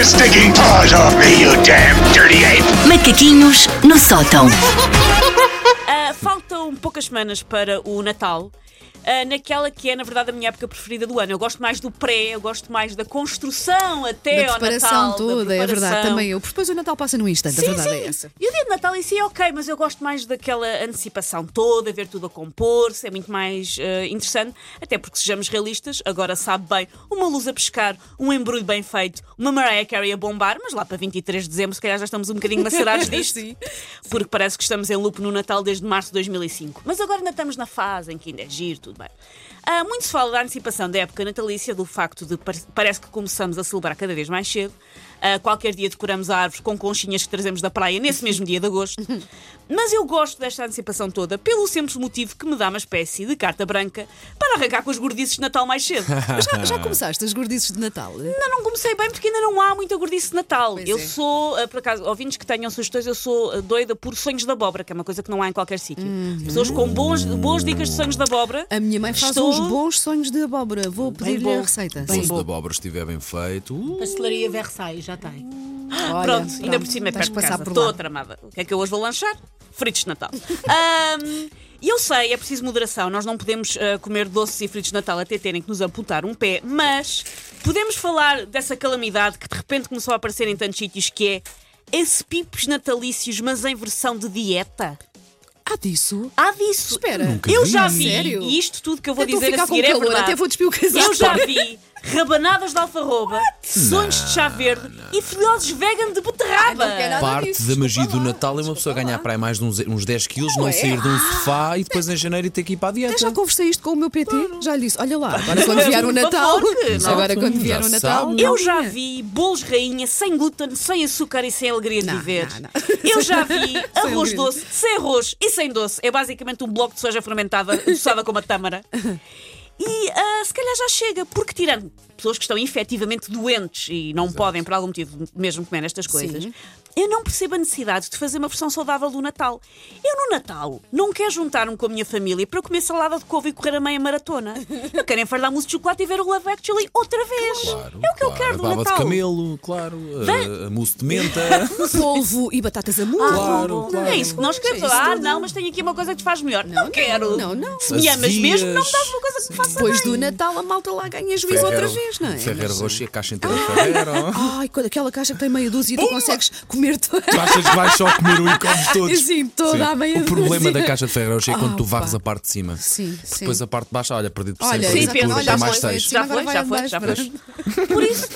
your stinking paws off me, you damn dirty ape! Macaquinhos no sótão. Ah, faltam poucas semanas para o Natal. Ah, naquela que é, na verdade, a minha época preferida do ano. Eu gosto mais do pré, eu gosto mais da construção até da ao preparação Natal. da toda, é verdade, preparação. também eu. Porque depois o Natal passa num instante, a Sim, verdade sim. é essa. E o dia de Natal em si é ok, mas eu gosto mais daquela antecipação toda, ver tudo a compor-se, é muito mais eh, interessante. Até porque, sejamos realistas, agora sabe bem uma luz a pescar, um embrulho bem feito, uma Mariah Carey a bombar, mas lá para 23 de dezembro, se calhar já estamos um bocadinho macerados disto. Sim. Porque parece que estamos em loop no Natal desde março de 2005. Mas agora ainda estamos na fase em que ainda é giro, tudo bem. Ah, muito se fala da antecipação da época natalícia, do facto de par- parece que começamos a celebrar cada vez mais cedo. Ah, qualquer dia decoramos árvores com conchinhas que trazemos da praia nesse mesmo dia de agosto. Mas eu gosto desta antecipação toda pelo simples motivo que me dá uma espécie de carta branca para arrancar com os gordices de Natal mais cedo. Mas já, já começaste as gordices de Natal? Ainda não comecei bem porque ainda não há muita gordice de Natal. Pois eu é. sou, ah, por acaso, ouvintes que tenham sugestões, eu sou doida por sonhos de abóbora, que é uma coisa que não há em qualquer sítio. Uhum. Pessoas com bons, boas dicas de sonhos de abóbora. A minha mãe faz Estou- uns bons sonhos de abóbora. Vou pedir-lhe a receita. Bem Sim. Se bom. da abóbora estiver bem feito. uh, Pastelaria Versailles, já tem. Olha, pronto, ainda pronto, por cima é perto de de passar casa. por Estou tramada. O que é que eu hoje vou lanchar? Fritos de Natal. Ahm, E eu sei, é preciso moderação. Nós não podemos ah, comer doces e fritos de Natal até terem que nos amputar um pé, mas podemos falar dessa calamidade que de repente começou a aparecer em tantos sítios que é esse pipos natalícios, mas em versão de dieta. Há disso? Há disso. Espera. Nunca eu vi. já vi, Sério? e isto tudo que eu vou Eu dizer a seguir é verdade. até vou despir o casaco. Eu já vi rabanadas de alfarroba, sonhos de chá verde e filhotes vegan de beterraba. não quero nada. Parte disso, da magia desculpa do lá, Natal é uma pessoa desculpa ganhar lá. para aí mais de uns, uns 10 quilos, não é? sair de um sofá e depois em janeiro ter que ir para a Eu dieta. já conversei isto com o meu PT. Já lhe disse: olha lá, agora quando vier o Por Natal. favor, que não. Agora quando Já vier o Natal. sabe. Eu já vi bolos rainha sem glúten, sem açúcar e sem alegria de Não, viver. não, não. Eu já vi arroz alegria. doce, sem arroz e sem doce. É basicamente um bloco de soja fermentada, adoçada com uma tâmara. E ah, se calhar já chega, porque tirando pessoas que estão efetivamente doentes e não podem, por algum motivo, mesmo comer estas coisas, Sim. eu não percebo a necessidade de fazer uma versão saudável do Natal. Eu no Natal não quero juntar-me com a minha família para comer salada de couve e correr a meia maratona. Eu quero enfardar mousse de chocolate e ver o Love Actually outra vez. Claro, é o que eu claro. quero do Natal. de camelo, claro. A, a mousse de menta. Polvo e batatas a murro. Claro, claro. É isso que nós queremos. É ah, tudo. não, mas tenho aqui uma coisa que te faz melhor. Não, quero. não, não. Se me amas mesmo, não me dás uma coisa que me faça Depois bem. do Natal a malta lá ganha juízo outra vez, não é? Ferreiro Rocher, a caixa inteira de Ferreiro. Ai, quando aquela caixa que tem meia dúzia e tu consegues comer toda. Tu achas que vais só comer o e comes todos? Sim, toda a meia O problema dúzia. da caixa de Ferreiro Rocher é quando tu Ah, varres a parte de cima. Sim, sim. Depois a parte de baixo, olha, perdido por Olha, 100 Sim, olha, já mais foi, seis. sim, já foi, já foi, já foi. Por isso,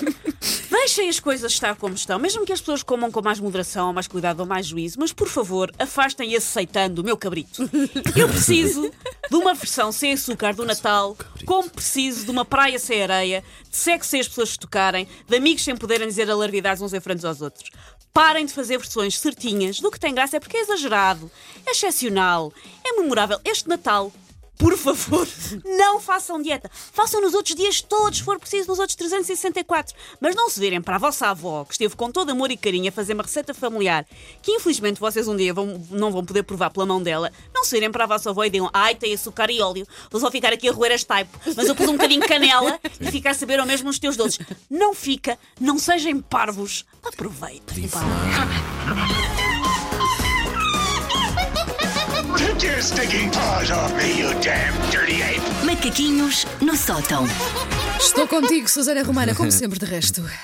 deixem as coisas estar como estão, mesmo que as pessoas comam com mais moderação, mais cuidado ou mais juízo, mas por favor, afastem esse aceitando o meu cabrito. Eu preciso de uma versão sem açúcar do Natal, como preciso de uma praia sem areia, de sexo sem as pessoas se tocarem, de amigos sem poderem dizer alarvidades uns em frente aos outros. Parem de fazer versões certinhas do que tem graça é porque é exagerado, é excepcional, é memorável. Este Natal por favor, não façam dieta. Façam nos outros dias todos, se for preciso, nos outros 364. Mas não se virem para a vossa avó, que esteve com todo amor e carinho a fazer uma receita familiar, que infelizmente vocês um dia vão- não vão poder provar pela mão dela. Não se virem para a vossa avó e digam, ai, tem açúcar e óleo, vou só ficar aqui a roer as type. Mas eu pus um bocadinho de canela e ficar a saber ao mesmo os teus doces. Não fica, não sejam parvos. Aproveitem. Pá. Take your stinking paws off me, you damn dirty ape! Macaquinhos no sótão. Estou contigo, Susana Romana, como sempre de resto.